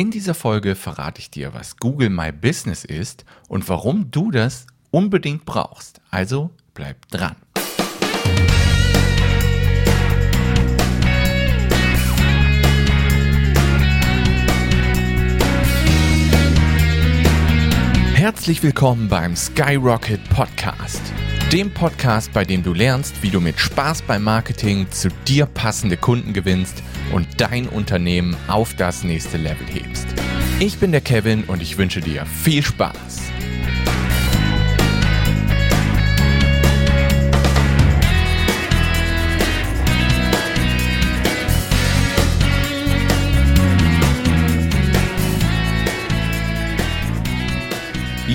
In dieser Folge verrate ich dir, was Google My Business ist und warum du das unbedingt brauchst. Also bleib dran. Herzlich willkommen beim Skyrocket Podcast. Dem Podcast, bei dem du lernst, wie du mit Spaß beim Marketing zu dir passende Kunden gewinnst und dein Unternehmen auf das nächste Level hebst. Ich bin der Kevin und ich wünsche dir viel Spaß.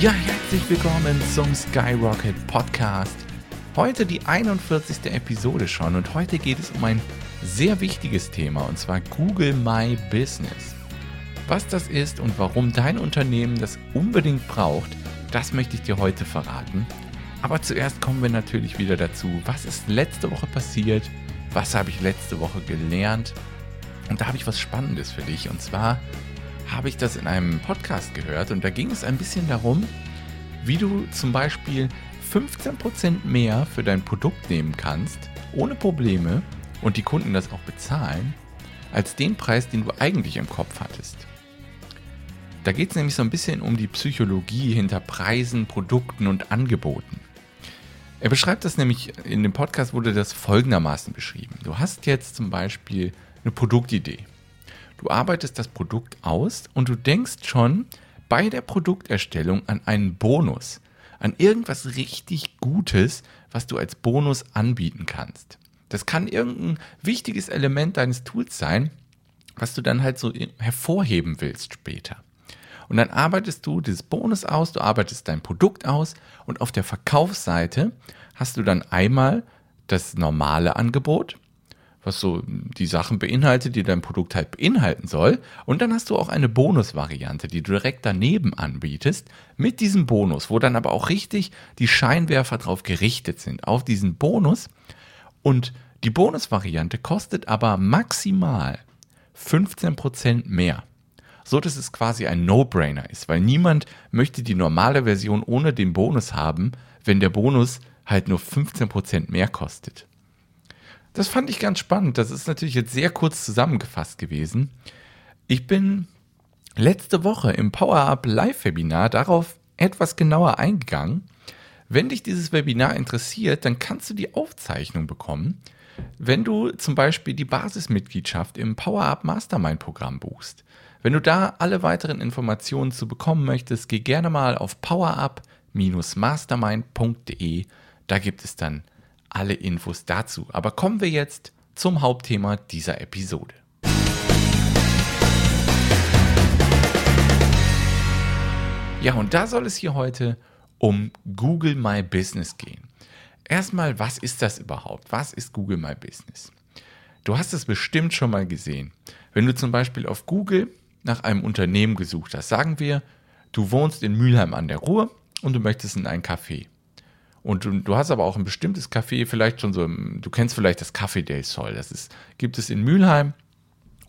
Ja, herzlich willkommen zum Skyrocket Podcast. Heute die 41. Episode schon und heute geht es um ein sehr wichtiges Thema und zwar Google My Business. Was das ist und warum dein Unternehmen das unbedingt braucht, das möchte ich dir heute verraten. Aber zuerst kommen wir natürlich wieder dazu, was ist letzte Woche passiert, was habe ich letzte Woche gelernt. Und da habe ich was Spannendes für dich. Und zwar habe ich das in einem Podcast gehört und da ging es ein bisschen darum, wie du zum Beispiel 15% mehr für dein Produkt nehmen kannst, ohne Probleme, und die Kunden das auch bezahlen, als den Preis, den du eigentlich im Kopf hattest. Da geht es nämlich so ein bisschen um die Psychologie hinter Preisen, Produkten und Angeboten. Er beschreibt das nämlich, in dem Podcast wurde das folgendermaßen beschrieben. Du hast jetzt zum Beispiel eine Produktidee. Du arbeitest das Produkt aus und du denkst schon bei der Produkterstellung an einen Bonus, an irgendwas richtig Gutes, was du als Bonus anbieten kannst. Das kann irgendein wichtiges Element deines Tools sein, was du dann halt so hervorheben willst später. Und dann arbeitest du dieses Bonus aus, du arbeitest dein Produkt aus und auf der Verkaufsseite hast du dann einmal das normale Angebot, was so die Sachen beinhaltet, die dein Produkt halt beinhalten soll. Und dann hast du auch eine Bonusvariante, die du direkt daneben anbietest, mit diesem Bonus, wo dann aber auch richtig die Scheinwerfer drauf gerichtet sind, auf diesen Bonus. Und die Bonusvariante kostet aber maximal 15% mehr. So dass es quasi ein No-Brainer ist, weil niemand möchte die normale Version ohne den Bonus haben, wenn der Bonus halt nur 15% mehr kostet. Das fand ich ganz spannend. Das ist natürlich jetzt sehr kurz zusammengefasst gewesen. Ich bin letzte Woche im Power Up Live Webinar darauf etwas genauer eingegangen wenn dich dieses Webinar interessiert, dann kannst du die Aufzeichnung bekommen, wenn du zum Beispiel die Basismitgliedschaft im Power Up Mastermind Programm buchst. Wenn du da alle weiteren Informationen zu bekommen möchtest, geh gerne mal auf powerup-mastermind.de. Da gibt es dann alle Infos dazu. Aber kommen wir jetzt zum Hauptthema dieser Episode. Ja, und da soll es hier heute um Google My Business gehen. Erstmal, was ist das überhaupt? Was ist Google My Business? Du hast es bestimmt schon mal gesehen. Wenn du zum Beispiel auf Google nach einem Unternehmen gesucht hast, sagen wir, du wohnst in Mülheim an der Ruhr und du möchtest in ein Café. Und du, du, hast aber auch ein bestimmtes Café, vielleicht schon so, du kennst vielleicht das Café del Sol. Das ist, gibt es in Mülheim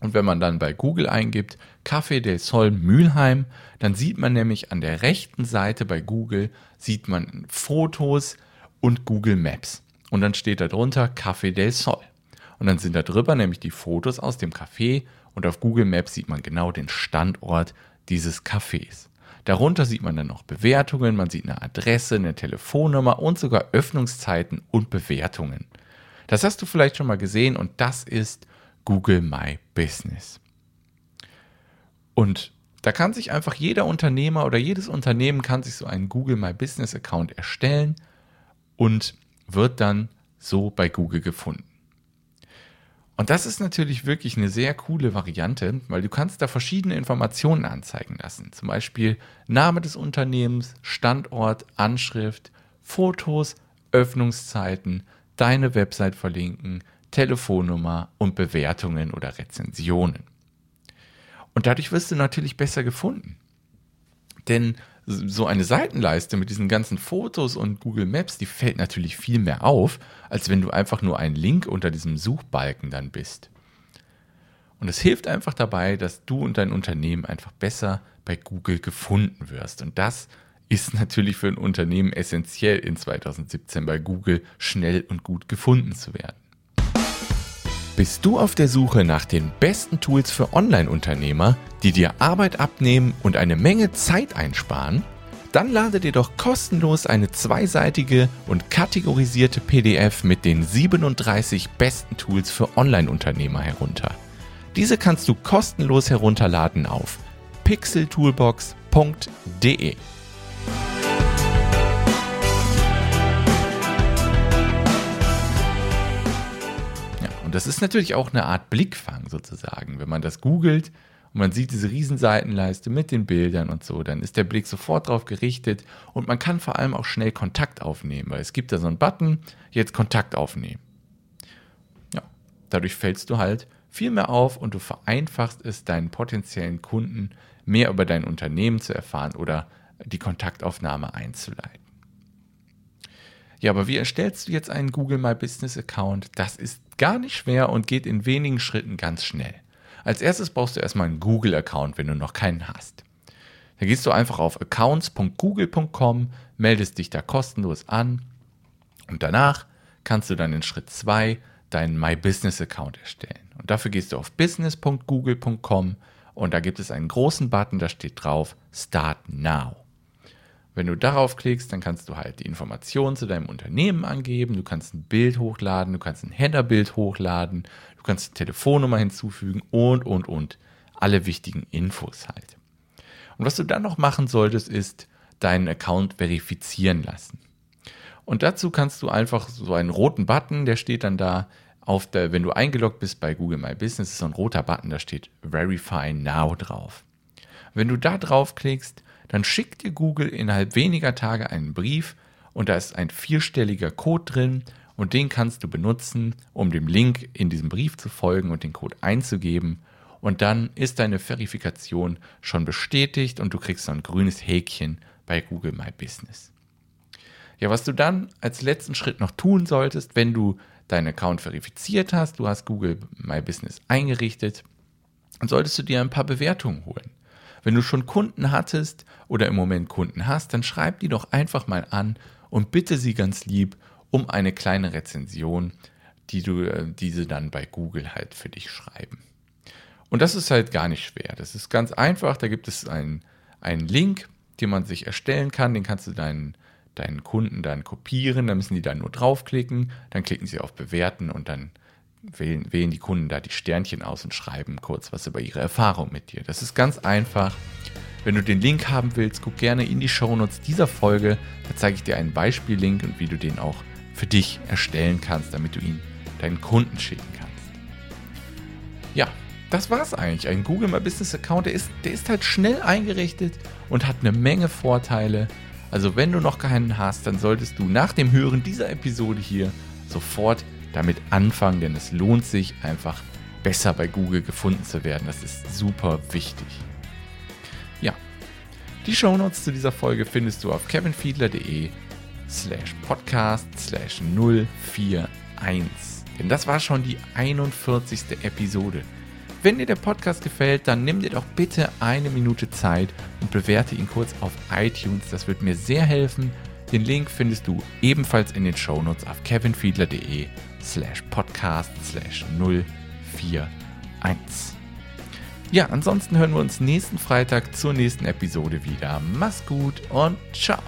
und wenn man dann bei Google eingibt, Café del Sol Mülheim, dann sieht man nämlich an der rechten Seite bei Google, sieht man Fotos und Google Maps. Und dann steht da drunter Café del Sol. Und dann sind da drüber nämlich die Fotos aus dem Café und auf Google Maps sieht man genau den Standort dieses Cafés. Darunter sieht man dann noch Bewertungen, man sieht eine Adresse, eine Telefonnummer und sogar Öffnungszeiten und Bewertungen. Das hast du vielleicht schon mal gesehen und das ist Google My Business. Und da kann sich einfach jeder Unternehmer oder jedes Unternehmen kann sich so einen Google My Business Account erstellen und wird dann so bei Google gefunden. Und das ist natürlich wirklich eine sehr coole Variante, weil du kannst da verschiedene Informationen anzeigen lassen. Zum Beispiel Name des Unternehmens, Standort, Anschrift, Fotos, Öffnungszeiten, deine Website verlinken, Telefonnummer und Bewertungen oder Rezensionen. Und dadurch wirst du natürlich besser gefunden. Denn so eine Seitenleiste mit diesen ganzen Fotos und Google Maps, die fällt natürlich viel mehr auf, als wenn du einfach nur ein Link unter diesem Suchbalken dann bist. Und es hilft einfach dabei, dass du und dein Unternehmen einfach besser bei Google gefunden wirst. Und das ist natürlich für ein Unternehmen essentiell in 2017 bei Google schnell und gut gefunden zu werden. Bist du auf der Suche nach den besten Tools für Online-Unternehmer, die dir Arbeit abnehmen und eine Menge Zeit einsparen? Dann lade dir doch kostenlos eine zweiseitige und kategorisierte PDF mit den 37 besten Tools für Online-Unternehmer herunter. Diese kannst du kostenlos herunterladen auf pixeltoolbox.de. das ist natürlich auch eine Art Blickfang sozusagen. Wenn man das googelt und man sieht diese Riesenseitenleiste mit den Bildern und so, dann ist der Blick sofort darauf gerichtet und man kann vor allem auch schnell Kontakt aufnehmen, weil es gibt da so einen Button, jetzt Kontakt aufnehmen. Ja, dadurch fällst du halt viel mehr auf und du vereinfachst es deinen potenziellen Kunden mehr über dein Unternehmen zu erfahren oder die Kontaktaufnahme einzuleiten. Ja, aber wie erstellst du jetzt einen Google My Business Account? Das ist gar nicht schwer und geht in wenigen Schritten ganz schnell. Als erstes brauchst du erstmal einen Google-Account, wenn du noch keinen hast. Da gehst du einfach auf accounts.google.com, meldest dich da kostenlos an und danach kannst du dann in Schritt 2 deinen My Business Account erstellen. Und dafür gehst du auf business.google.com und da gibt es einen großen Button, da steht drauf Start Now. Wenn du darauf klickst, dann kannst du halt die Informationen zu deinem Unternehmen angeben, du kannst ein Bild hochladen, du kannst ein Headerbild hochladen, du kannst eine Telefonnummer hinzufügen und, und, und. Alle wichtigen Infos halt. Und was du dann noch machen solltest, ist deinen Account verifizieren lassen. Und dazu kannst du einfach so einen roten Button, der steht dann da, auf der, wenn du eingeloggt bist bei Google My Business, ist so ein roter Button, da steht Verify Now drauf. Wenn du da draufklickst, dann schickt dir Google innerhalb weniger Tage einen Brief und da ist ein vierstelliger Code drin und den kannst du benutzen, um dem Link in diesem Brief zu folgen und den Code einzugeben und dann ist deine Verifikation schon bestätigt und du kriegst so ein grünes Häkchen bei Google My Business. Ja, was du dann als letzten Schritt noch tun solltest, wenn du deinen Account verifiziert hast, du hast Google My Business eingerichtet, dann solltest du dir ein paar Bewertungen holen. Wenn du schon Kunden hattest oder im Moment Kunden hast, dann schreib die doch einfach mal an und bitte sie ganz lieb um eine kleine Rezension, die du äh, diese dann bei Google halt für dich schreiben. Und das ist halt gar nicht schwer. Das ist ganz einfach. Da gibt es einen, einen Link, den man sich erstellen kann. Den kannst du deinen deinen Kunden dann kopieren, dann müssen die dann nur draufklicken, dann klicken sie auf Bewerten und dann wählen, wählen die Kunden da die Sternchen aus und schreiben kurz was über ihre Erfahrung mit dir. Das ist ganz einfach. Wenn du den Link haben willst, guck gerne in die Shownotes dieser Folge. Da zeige ich dir einen Beispiellink und wie du den auch für dich erstellen kannst, damit du ihn deinen Kunden schicken kannst. Ja, das war's eigentlich. Ein Google My Business Account, der ist, der ist halt schnell eingerichtet und hat eine Menge Vorteile. Also wenn du noch keinen hast, dann solltest du nach dem Hören dieser Episode hier sofort damit anfangen, denn es lohnt sich einfach besser bei Google gefunden zu werden. Das ist super wichtig. Ja, die Shownotes zu dieser Folge findest du auf kevinfiedler.de slash podcast slash 041. Denn das war schon die 41. Episode. Wenn dir der Podcast gefällt, dann nimm dir doch bitte eine Minute Zeit und bewerte ihn kurz auf iTunes. Das wird mir sehr helfen. Den Link findest du ebenfalls in den Shownotes auf kevinfiedler.de slash podcast slash 041. Ja, ansonsten hören wir uns nächsten Freitag zur nächsten Episode wieder. Mach's gut und ciao.